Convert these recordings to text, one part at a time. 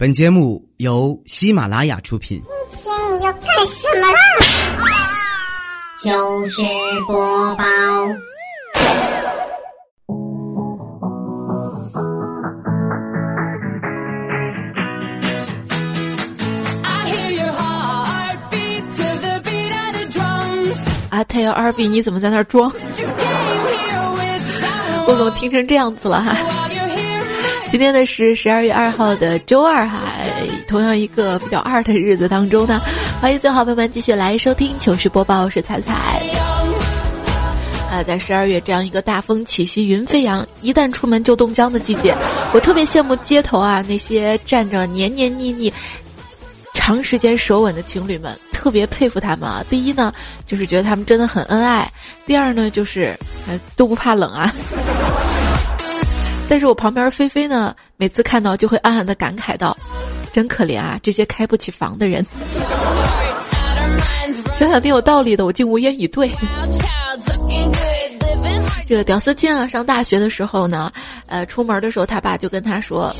本节目由喜马拉雅出品。今天你要干什么啦？就是播报。啊，太阳二 B，你怎么在那儿装？我怎么听成这样子了哈？今天呢是十二月二号的周二哈，同样一个比较二的日子当中呢，欢迎最好朋友们继续来收听糗事播报，我是彩彩。啊，在十二月这样一个大风起兮云飞扬，一旦出门就冻僵的季节，我特别羡慕街头啊那些站着黏黏腻腻、长时间手吻的情侣们，特别佩服他们啊。第一呢，就是觉得他们真的很恩爱；第二呢，就是呃都不怕冷啊。但是我旁边菲菲呢，每次看到就会暗暗的感慨道：“真可怜啊，这些开不起房的人。”想想挺有道理的，我竟无言以对。这个屌丝亲啊，上大学的时候呢，呃，出门的时候他爸就跟他说：“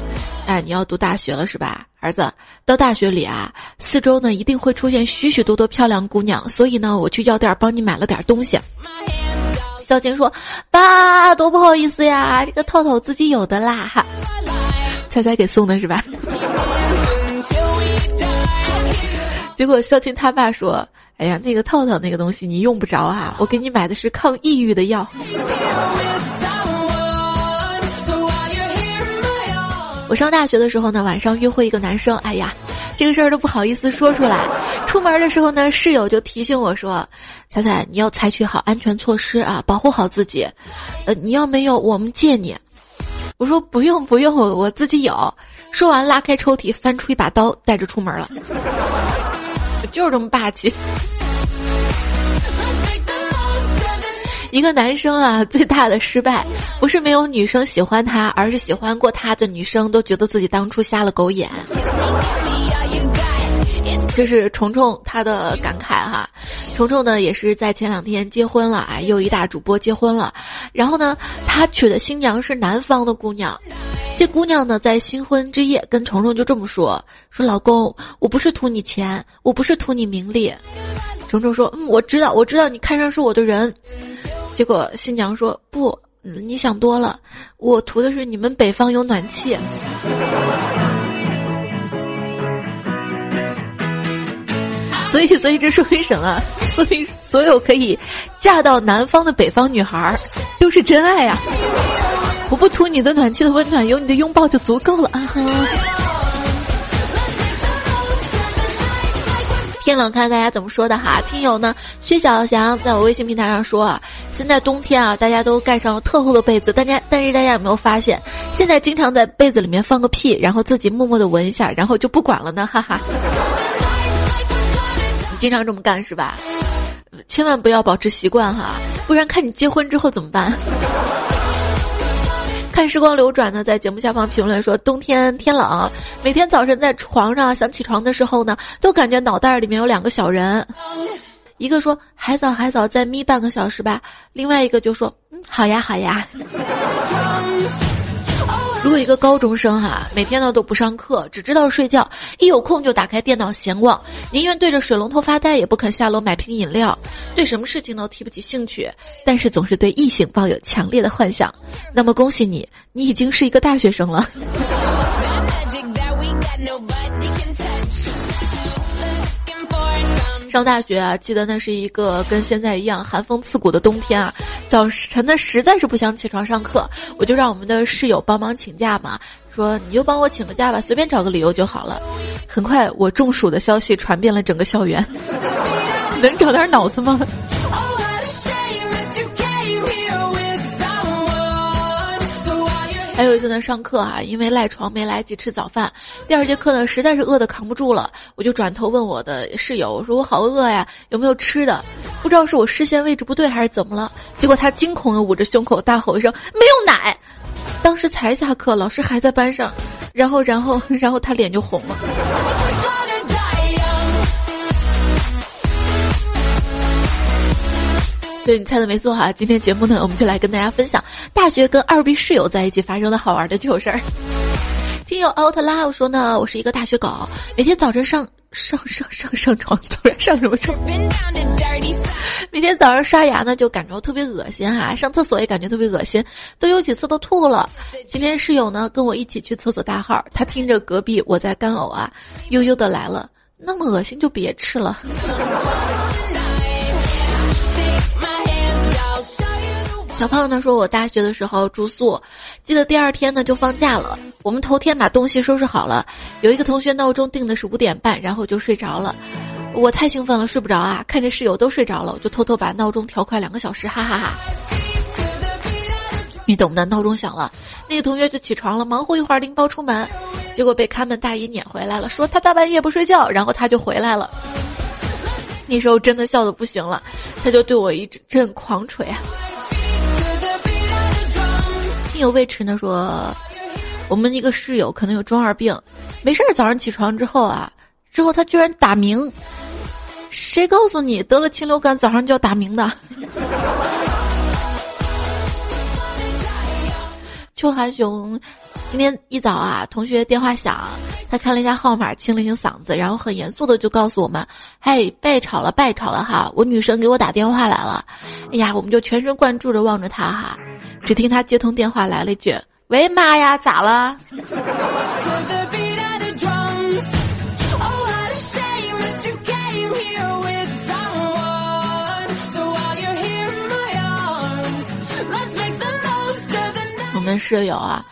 哎，你要读大学了是吧，儿子？到大学里啊，四周呢一定会出现许许多多漂亮姑娘，所以呢，我去药店帮你买了点东西。”小青说：“爸，多不好意思呀，这个套套自己有的啦，哈，猜猜给送的是吧？” 结果孝青他爸说：“哎呀，那个套套那个东西你用不着啊，我给你买的是抗抑郁的药。”我上大学的时候呢，晚上约会一个男生，哎呀。这个事儿都不好意思说出来。出门的时候呢，室友就提醒我说：“彩彩，你要采取好安全措施啊，保护好自己。呃，你要没有，我们借你。”我说：“不用不用，我我自己有。”说完，拉开抽屉，翻出一把刀，带着出门了。就是这么霸气。一个男生啊，最大的失败不是没有女生喜欢他，而是喜欢过他的女生都觉得自己当初瞎了狗眼。这是虫虫他的感慨哈。虫虫呢也是在前两天结婚了啊，又一大主播结婚了。然后呢，他娶的新娘是南方的姑娘。这姑娘呢，在新婚之夜跟虫虫就这么说：“说老公，我不是图你钱，我不是图你名利。”虫虫说：“嗯，我知道，我知道你看上是我的人。”结果新娘说：“不，你想多了，我图的是你们北方有暖气。”所以，所以这说明什么？所以，所有可以嫁到南方的北方女孩儿都是真爱呀！我不图你的暖气的温暖，有你的拥抱就足够了啊！哈天冷，看大家怎么说的哈。听友呢，薛小翔在我微信平台上说啊，现在冬天啊，大家都盖上了特厚的被子，大家但是大家有没有发现，现在经常在被子里面放个屁，然后自己默默的闻一下，然后就不管了呢？哈哈。你 经常这么干是吧？千万不要保持习惯哈，不然看你结婚之后怎么办？看时光流转呢，在节目下方评论说：冬天天冷，每天早晨在床上想起床的时候呢，都感觉脑袋里面有两个小人，一个说还早还早，再眯半个小时吧，另外一个就说嗯好呀好呀。如果一个高中生哈，每天呢都不上课，只知道睡觉，一有空就打开电脑闲逛，宁愿对着水龙头发呆，也不肯下楼买瓶饮料，对什么事情都提不起兴趣，但是总是对异性抱有强烈的幻想，那么恭喜你，你已经是一个大学生了。上大学啊，记得那是一个跟现在一样寒风刺骨的冬天啊。早晨呢，实在是不想起床上课，我就让我们的室友帮忙请假嘛，说你就帮我请个假吧，随便找个理由就好了。很快，我中暑的消息传遍了整个校园。能找点脑子吗？还有一次呢，上课啊，因为赖床没来及吃早饭，第二节课呢，实在是饿得扛不住了，我就转头问我的室友，我说我好饿呀，有没有吃的？不知道是我视线位置不对还是怎么了，结果他惊恐的捂着胸口大吼一声：“没有奶！”当时才下课，老师还在班上，然后，然后，然后他脸就红了。对你猜的没错哈，今天节目呢，我们就来跟大家分享大学跟二 B 室友在一起发生的好玩的糗事儿。听友 out love 说呢，我是一个大学狗，每天早晨上上上上上床，突然上什么床？每天早上刷牙呢，就感觉特别恶心哈，上厕所也感觉特别恶心，都有几次都吐了。今天室友呢跟我一起去厕所大号，他听着隔壁我在干呕啊，悠悠的来了，那么恶心就别吃了。小胖呢说：“我大学的时候住宿，记得第二天呢就放假了。我们头天把东西收拾好了，有一个同学闹钟定的是五点半，然后就睡着了。我太兴奋了，睡不着啊！看着室友都睡着了，我就偷偷把闹钟调快两个小时，哈哈哈。你懂的，闹钟响了，那个同学就起床了，忙活一会儿拎包出门，结果被看门大爷撵回来了，说他大半夜不睡觉，然后他就回来了。那时候真的笑的不行了，他就对我一阵狂捶啊。”有未迟呢说，我们一个室友可能有中二病，没事儿早上起床之后啊，之后他居然打鸣，谁告诉你得了禽流感早上就要打鸣的？秋寒熊今天一早啊，同学电话响，他看了一下号码，清了清嗓子，然后很严肃的就告诉我们：“嘿，拜吵了，拜吵了哈，我女神给我打电话来了。”哎呀，我们就全神贯注的望着他哈。只听他接通电话，来了一句：“喂，妈呀，咋了？” 我们室友啊，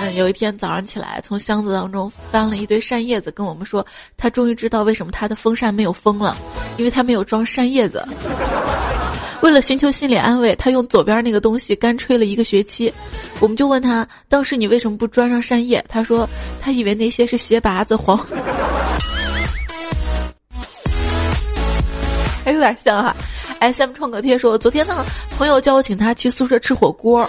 嗯，有一天早上起来，从箱子当中翻了一堆扇叶子，跟我们说，他终于知道为什么他的风扇没有风了，因为他没有装扇叶子。为了寻求心理安慰，他用左边那个东西干吹了一个学期。我们就问他，当时你为什么不装上扇叶？他说，他以为那些是鞋拔子黄，还有点像哈。S M 创可贴说，昨天呢，朋友叫我请他去宿舍吃火锅，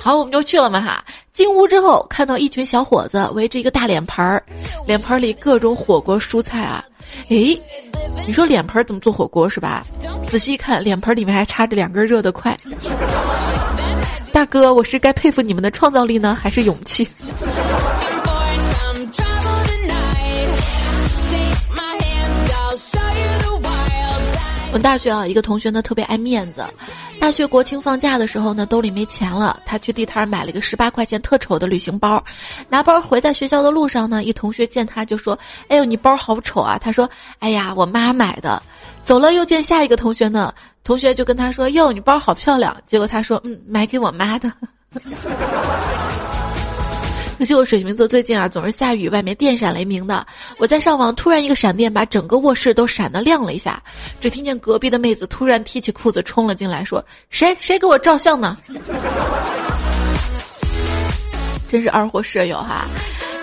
好，我们就去了嘛哈。进屋之后，看到一群小伙子围着一个大脸盆儿，脸盆里各种火锅蔬菜啊。诶，你说脸盆怎么做火锅是吧？仔细一看，脸盆里面还插着两根热的筷。大哥，我是该佩服你们的创造力呢，还是勇气？我大学啊，一个同学呢特别爱面子。大学国庆放假的时候呢，兜里没钱了，他去地摊买了一个十八块钱特丑的旅行包。拿包回在学校的路上呢，一同学见他就说：“哎呦，你包好丑啊！”他说：“哎呀，我妈买的。”走了又见下一个同学呢，同学就跟他说：“哟，你包好漂亮。”结果他说：“嗯，买给我妈的。”可惜我水瓶座最近啊总是下雨，外面电闪雷鸣的。我在上网，突然一个闪电把整个卧室都闪得亮了一下。只听见隔壁的妹子突然提起裤子冲了进来，说：“谁谁给我照相呢？” 真是二货舍友哈！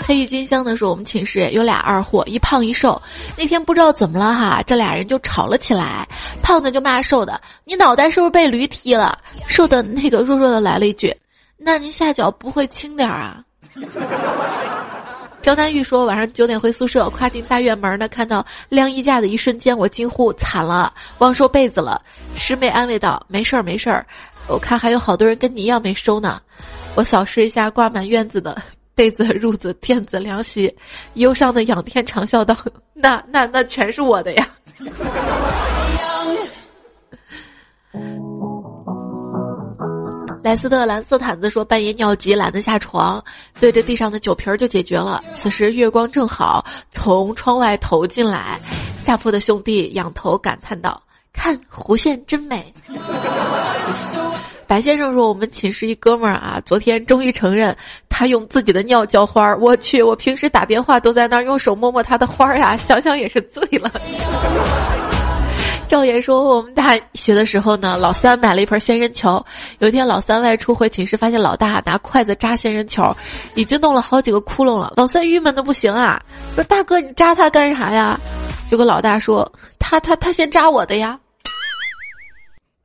黑郁金香的时候，我们寝室有俩二货，一胖一瘦。那天不知道怎么了哈，这俩人就吵了起来。胖的就骂瘦的：“你脑袋是不是被驴踢了？”瘦的那个弱弱的来了一句：“ 那您下脚不会轻点儿啊？”焦丹玉说：“晚上九点回宿舍，跨进大院门呢，看到晾衣架的一瞬间，我惊呼惨了，忘收被子了。”师妹安慰道：“没事儿，没事儿，我看还有好多人跟你一样没收呢。”我扫视一下挂满院子的被子、褥子、垫子、凉席，忧伤的仰天长啸道：“那、那、那全是我的呀！”莱斯特蓝色毯子说：“半夜尿急，懒得下床，对着地上的酒瓶就解决了。此时月光正好从窗外投进来，下铺的兄弟仰头感叹道：‘看弧线真美。’”白先生说：“我们寝室一哥们儿啊，昨天终于承认他用自己的尿浇花儿。我去，我平时打电话都在那儿用手摸摸他的花儿呀，想想也是醉了。”赵岩说：“我们大学的时候呢，老三买了一盆仙人球。有一天老三外出回寝室，发现老大拿筷子扎仙人球，已经弄了好几个窟窿了。老三郁闷的不行啊，说大哥你扎他干啥呀？就跟老大说他他他先扎我的呀。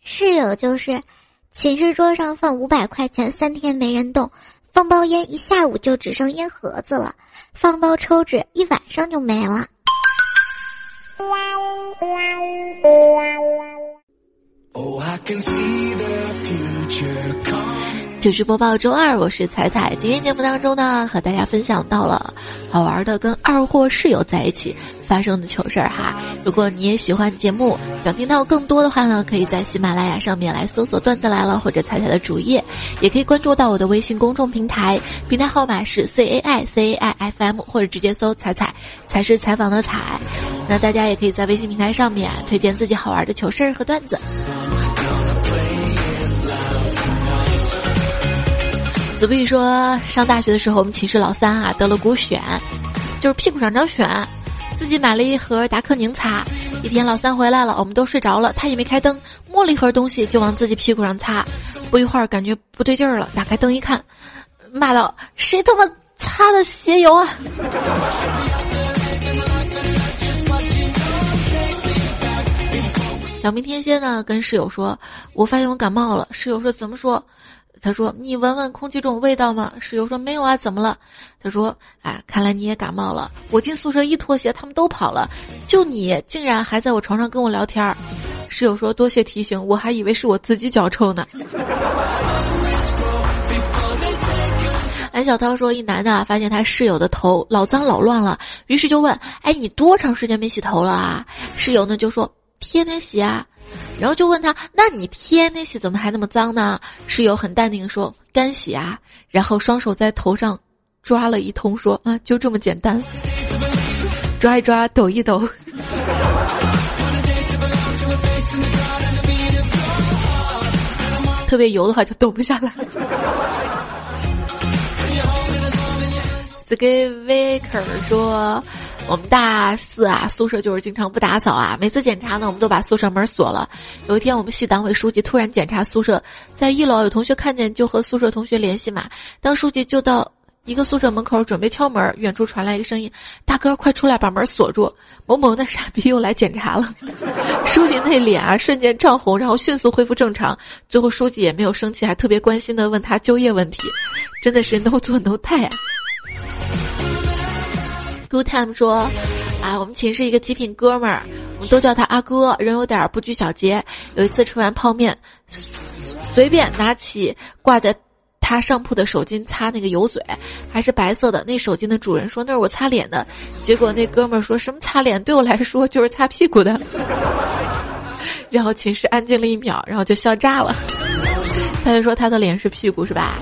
室友就是寝室桌上放五百块钱，三天没人动，放包烟一下午就只剩烟盒子了，放包抽纸一晚上就没了。”就是播报周二，我是彩彩。今天节目当中呢，和大家分享到了好玩的跟二货室友在一起发生的糗事儿哈。如果你也喜欢节目，想听到更多的话呢，可以在喜马拉雅上面来搜索“段子来了”或者彩彩的主页，也可以关注到我的微信公众平台，平台号码是 C A I C A I F M，或者直接搜“彩彩”，才是采访的彩。那大家也可以在微信平台上面推荐自己好玩的糗事儿和段子。子不语说，上大学的时候，我们寝室老三啊得了骨癣，就是屁股上长癣，自己买了一盒达克宁擦。一天老三回来了，我们都睡着了，他也没开灯，摸了一盒东西就往自己屁股上擦。不一会儿感觉不对劲儿了，打开灯一看，骂道：“谁他妈擦的鞋油啊！” 小明天蝎呢跟室友说：“我发现我感冒了。”室友说：“怎么说？”他说：“你闻闻空气中味道吗？”室友说：“没有啊，怎么了？”他说：“哎，看来你也感冒了。我进宿舍一脱鞋，他们都跑了，就你竟然还在我床上跟我聊天儿。”室友说：“多谢提醒，我还以为是我自己脚臭呢。”安小涛说：“一男的发现他室友的头老脏老乱了，于是就问：‘哎，你多长时间没洗头了啊？’室友呢就说：‘天天洗啊。’”然后就问他：“那你天天洗怎么还那么脏呢？”室友很淡定说：“干洗啊。”然后双手在头上抓了一通，说：“啊，就这么简单，抓一抓，抖一抖，特别油的话就抖不下来。” Skiviker 说。我们大四啊，宿舍就是经常不打扫啊。每次检查呢，我们都把宿舍门锁了。有一天，我们系党委书记突然检查宿舍，在一楼有同学看见，就和宿舍同学联系嘛。当书记就到一个宿舍门口准备敲门，远处传来一个声音：“大哥，快出来，把门锁住！”某某那傻逼又来检查了。书记那脸啊，瞬间涨红，然后迅速恢复正常。最后，书记也没有生气，还特别关心的问他就业问题。真的是 no 做 no 带啊！Good time 说，啊，我们寝室一个极品哥们儿，我们都叫他阿哥，人有点不拘小节。有一次吃完泡面，随便拿起挂在他上铺的手巾擦那个油嘴，还是白色的。那手巾的主人说那是我擦脸的，结果那哥们儿说什么擦脸，对我来说就是擦屁股的。然后寝室安静了一秒，然后就笑炸了。他就说他的脸是屁股是吧？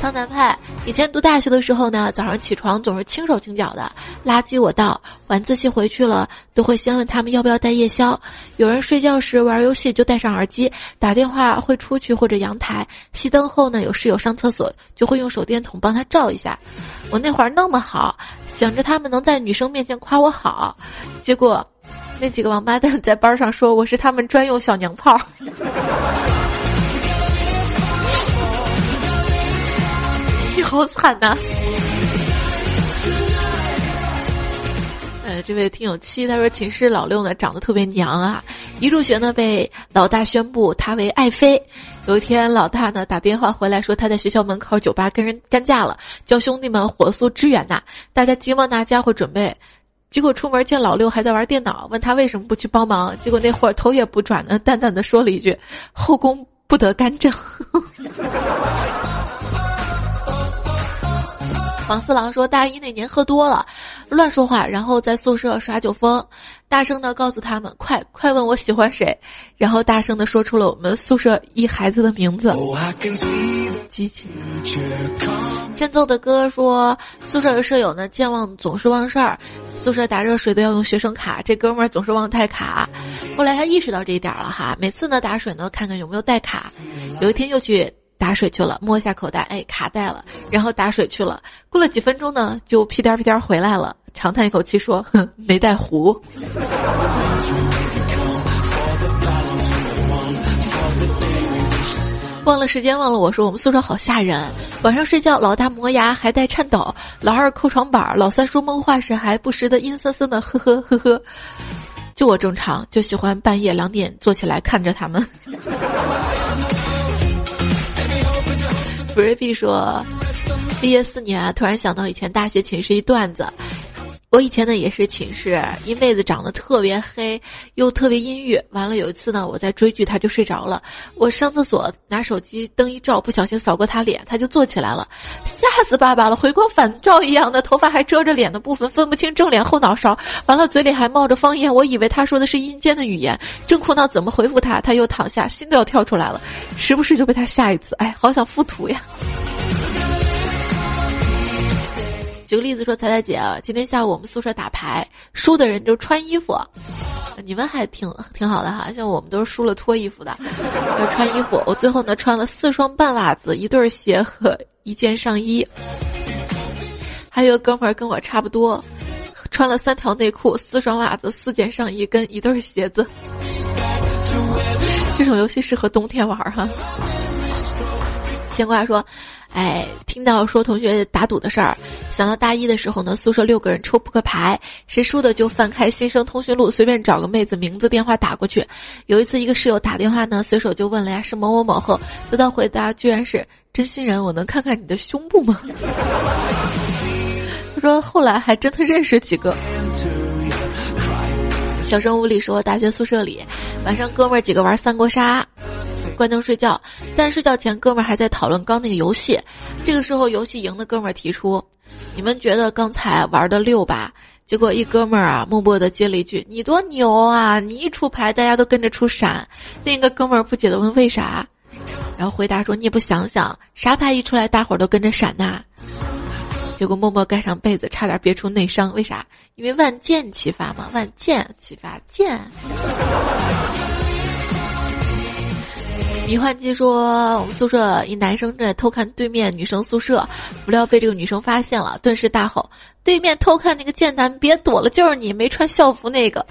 苍南派以前读大学的时候呢，早上起床总是轻手轻脚的，垃圾我倒，晚自习回去了都会先问他们要不要带夜宵。有人睡觉时玩游戏就戴上耳机，打电话会出去或者阳台。熄灯后呢，有室友上厕所就会用手电筒帮他照一下。我那会儿那么好，想着他们能在女生面前夸我好，结果那几个王八蛋在班上说我是他们专用小娘炮。好惨呐！呃，这位听友七他说寝室老六呢长得特别娘啊，一入学呢被老大宣布他为爱妃。有一天老大呢打电话回来说他在学校门口酒吧跟人干架了，叫兄弟们火速支援呐！大家急忙拿家伙准备，结果出门见老六还在玩电脑，问他为什么不去帮忙，结果那会儿头也不转的淡淡的说了一句：“后宫不得干政。”王四郎说：“大一那年喝多了，乱说话，然后在宿舍耍酒疯，大声的告诉他们：快快问我喜欢谁，然后大声的说出了我们宿舍一孩子的名字。”激情。欠揍的哥说：“宿舍的舍友呢，健忘总是忘事儿，宿舍打热水都要用学生卡，这哥们儿总是忘带卡。后来他意识到这一点了哈，每次呢打水呢，看看有没有带卡。有一天又去。”打水去了，摸一下口袋，哎，卡带了，然后打水去了。过了几分钟呢，就屁颠屁颠回来了，长叹一口气说：“哼，没带壶。”忘了时间，忘了我说，我们宿舍好吓人。晚上睡觉，老大磨牙还带颤抖，老二扣床板，老三说梦话时还不时的阴森森的呵呵呵呵。就我正常，就喜欢半夜两点坐起来看着他们。B r a v y 说，毕业四年啊，突然想到以前大学寝室一段子，我以前呢也是寝室一妹子长得特别黑，又特别阴郁。完了有一次呢，我在追剧，她就睡着了。我上厕所拿手机灯一照，不小心扫过她脸，她就坐起来了，吓死爸爸了！回光返照一样的头发还遮着脸的部分，分不清正脸后脑勺。完了嘴里还冒着方言，我以为她说的是阴间的语言，正苦恼怎么回复她，她又躺下，心都要跳出来了，时不时就被她吓一次。哎，好想附图呀。举个例子说，彩彩姐，今天下午我们宿舍打牌，输的人就穿衣服，你们还挺挺好的哈。像我们都是输了脱衣服的，要穿衣服。我最后呢穿了四双半袜子、一对鞋和一件上衣。还有个哥们儿跟我差不多，穿了三条内裤、四双袜子、四件上衣跟一对鞋子。这种游戏适合冬天玩哈。牵挂说。哎，听到说同学打赌的事儿，想到大一的时候呢，宿舍六个人抽扑克牌，谁输的就翻开新生通讯录，随便找个妹子名字、电话打过去。有一次，一个室友打电话呢，随手就问了呀，是某某某后，得到回答居然是真心人，我能看看你的胸部吗？他说后来还真的认识几个。小生屋里说，大学宿舍里，晚上哥们儿几个玩三国杀。关灯睡觉，但睡觉前哥们儿还在讨论刚那个游戏。这个时候，游戏赢的哥们儿提出：“你们觉得刚才玩的六吧？”结果一哥们儿啊，默默的接了一句：“你多牛啊！你一出牌，大家都跟着出闪。”另一个哥们儿不解的问：“为啥？”然后回答说：“你也不想想，啥牌一出来，大伙儿都跟着闪呐。”结果默默盖上被子，差点憋出内伤。为啥？因为万箭齐发嘛，万箭齐发，箭。迷幻机说：“我们宿舍一男生正在偷看对面女生宿舍，不料被这个女生发现了，顿时大吼：‘对面偷看那个贱男，别躲了，就是你没穿校服那个。’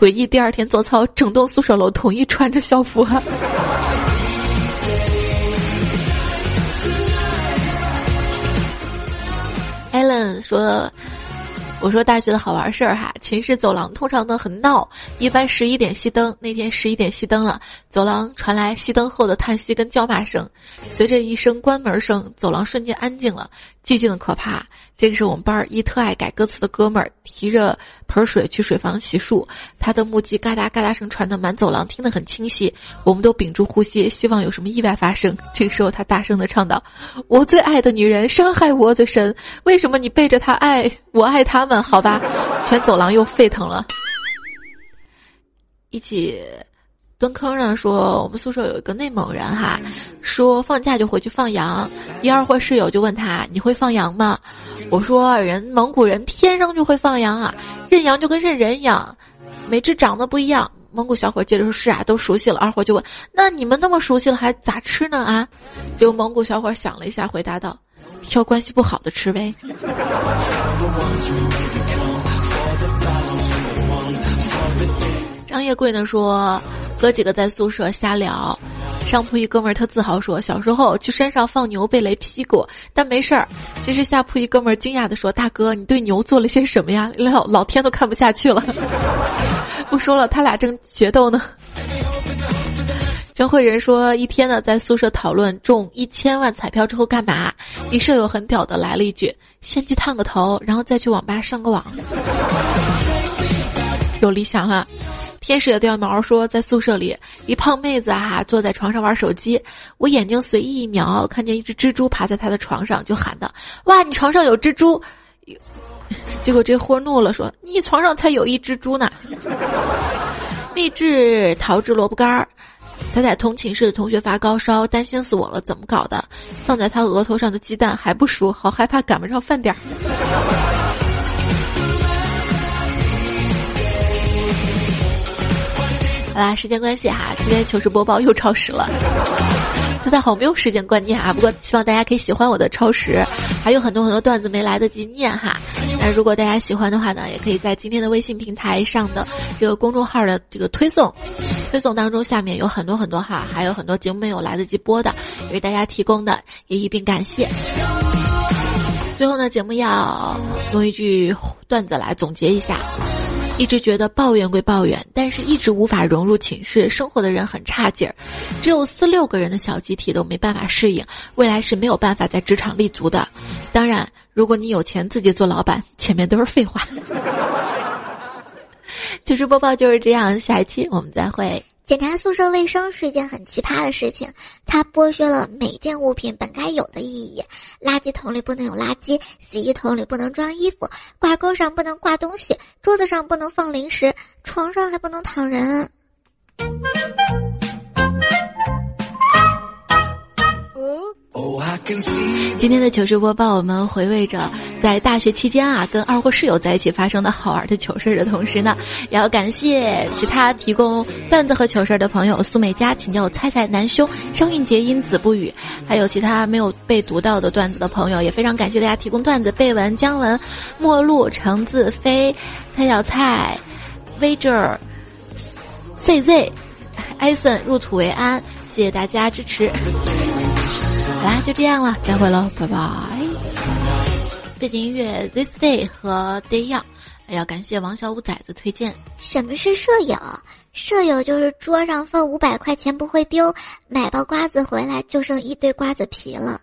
诡异，第二天做操，整栋宿舍楼统一穿着校服。” Allen 说。我说大学的好玩事儿哈，寝室走廊通常都很闹，一般十一点熄灯。那天十一点熄灯了，走廊传来熄灯后的叹息跟叫骂声，随着一声关门声，走廊瞬间安静了，寂静的可怕。这个是我们班儿一特爱改歌词的哥们儿提着盆水去水房洗漱，他的木屐嘎哒嘎哒声传得满走廊听得很清晰，我们都屏住呼吸，希望有什么意外发生。这个时候他大声的唱道：“我最爱的女人伤害我最深，为什么你背着她爱我爱他们？好吧，全走廊又沸腾了，一起。”蹲坑上说，我们宿舍有一个内蒙人哈，说放假就回去放羊。一二货室友就问他：“你会放羊吗？”我说：“人蒙古人天生就会放羊啊，认羊就跟认人一样，每只长得不一样。”蒙古小伙接着说：“是啊，都熟悉了。”二货就问：“那你们那么熟悉了，还咋吃呢？”啊，结果蒙古小伙想了一下，回答道：“挑关系不好的吃呗。”张叶贵呢说。哥几个在宿舍瞎聊，上铺一哥们儿特自豪说：“小时候去山上放牛被雷劈过，但没事儿。”这时下铺一哥们儿惊讶的说：“大哥，你对牛做了些什么呀？老 老天都看不下去了。” 不说了，他俩正决斗呢。江慧人说：“一天呢，在宿舍讨论中一千万彩票之后干嘛？你舍友很屌的来了一句：先去烫个头，然后再去网吧上个网。有理想哈。”天使的掉毛说，在宿舍里，一胖妹子啊坐在床上玩手机，我眼睛随意一瞄，看见一只蜘蛛爬在她的床上，就喊道：“哇，你床上有蜘蛛！”结果这货怒了，说：“你床上才有一蜘蛛呢！”秘制桃汁萝卜干儿，彩彩同寝室的同学发高烧，担心死我了，怎么搞的？放在他额头上的鸡蛋还不熟，好害怕赶不上饭点儿。好啦，时间关系哈，今天糗事播报又超时了。现在好没有时间观念啊，不过希望大家可以喜欢我的超时，还有很多很多段子没来得及念哈。那如果大家喜欢的话呢，也可以在今天的微信平台上的这个公众号的这个推送，推送当中下面有很多很多哈，还有很多节目没有来得及播的，为大家提供的也一并感谢。最后呢，节目要用一句段子来总结一下。一直觉得抱怨归抱怨，但是一直无法融入寝室生活的人很差劲儿，只有四六个人的小集体都没办法适应，未来是没有办法在职场立足的。当然，如果你有钱自己做老板，前面都是废话。糗 事播报就是这样，下一期我们再会。检查宿舍卫生是一件很奇葩的事情，它剥削了每件物品本该有的意义。垃圾桶里不能有垃圾，洗衣桶里不能装衣服，挂钩上不能挂东西，桌子上不能放零食，床上还不能躺人。今天的糗事播报，我们回味着在大学期间啊，跟二货室友在一起发生的好玩的糗事的同时呢，也要感谢其他提供段子和糗事的朋友：苏美佳，请叫我猜猜男兄、商运杰因子不语，还有其他没有被读到的段子的朋友，也非常感谢大家提供段子：贝文、姜文、陌路、橙子飞、蔡小菜、v i r CZ、艾森入土为安，谢谢大家支持。来，就这样了，再会喽，拜拜。背景音乐 This Day 和 Day Young，要感谢王小五崽子推荐。什么是舍友？舍友就是桌上放五百块钱不会丢，买包瓜子回来就剩一堆瓜子皮了。